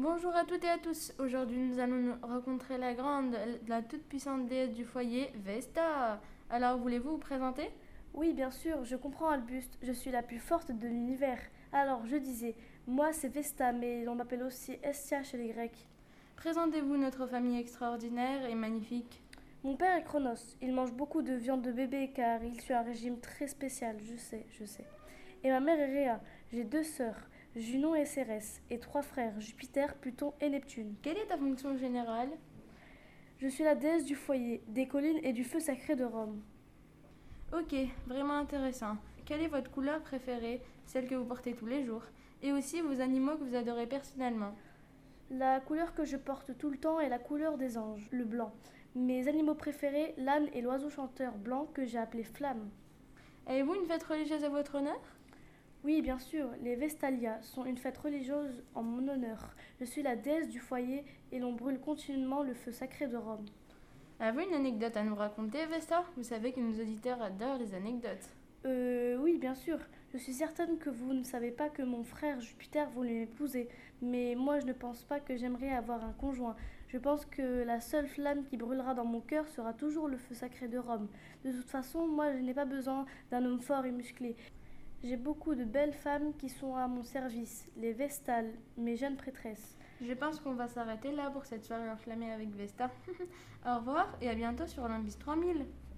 Bonjour à toutes et à tous. Aujourd'hui, nous allons nous rencontrer la grande, la toute puissante déesse du foyer, Vesta. Alors, voulez-vous vous présenter? Oui, bien sûr, je comprends Albuste, je suis la plus forte de l'univers. Alors, je disais, moi c'est Vesta, mais on m'appelle aussi Estia chez les Grecs. Présentez-vous notre famille extraordinaire et magnifique. Mon père est Chronos, il mange beaucoup de viande de bébé car il suit un régime très spécial, je sais, je sais. Et ma mère est Rhea, j'ai deux sœurs, Junon et Cérès, et trois frères, Jupiter, Pluton et Neptune. Quelle est ta fonction générale? Je suis la déesse du foyer, des collines et du feu sacré de Rome. Ok, vraiment intéressant. Quelle est votre couleur préférée, celle que vous portez tous les jours Et aussi vos animaux que vous adorez personnellement? La couleur que je porte tout le temps est la couleur des anges, le blanc. Mes animaux préférés, l'âne et l'oiseau chanteur blanc que j'ai appelé Flamme. Avez-vous une fête religieuse à votre honneur? Oui, bien sûr, les Vestalia sont une fête religieuse en mon honneur. Je suis la déesse du foyer et l'on brûle continuellement le feu sacré de Rome. Avez-vous une anecdote à nous raconter, Vesta? Vous savez que nos auditeurs adorent les anecdotes. Euh, oui, bien sûr. Je suis certaine que vous ne savez pas que mon frère Jupiter voulait m'épouser, mais moi je ne pense pas que j'aimerais avoir un conjoint. Je pense que la seule flamme qui brûlera dans mon cœur sera toujours le feu sacré de Rome. De toute façon, moi je n'ai pas besoin d'un homme fort et musclé. J'ai beaucoup de belles femmes qui sont à mon service, les Vestales, mes jeunes prêtresses. Je pense qu'on va s'arrêter là pour cette soirée enflammée avec Vesta. Au revoir et à bientôt sur Olympus 3000.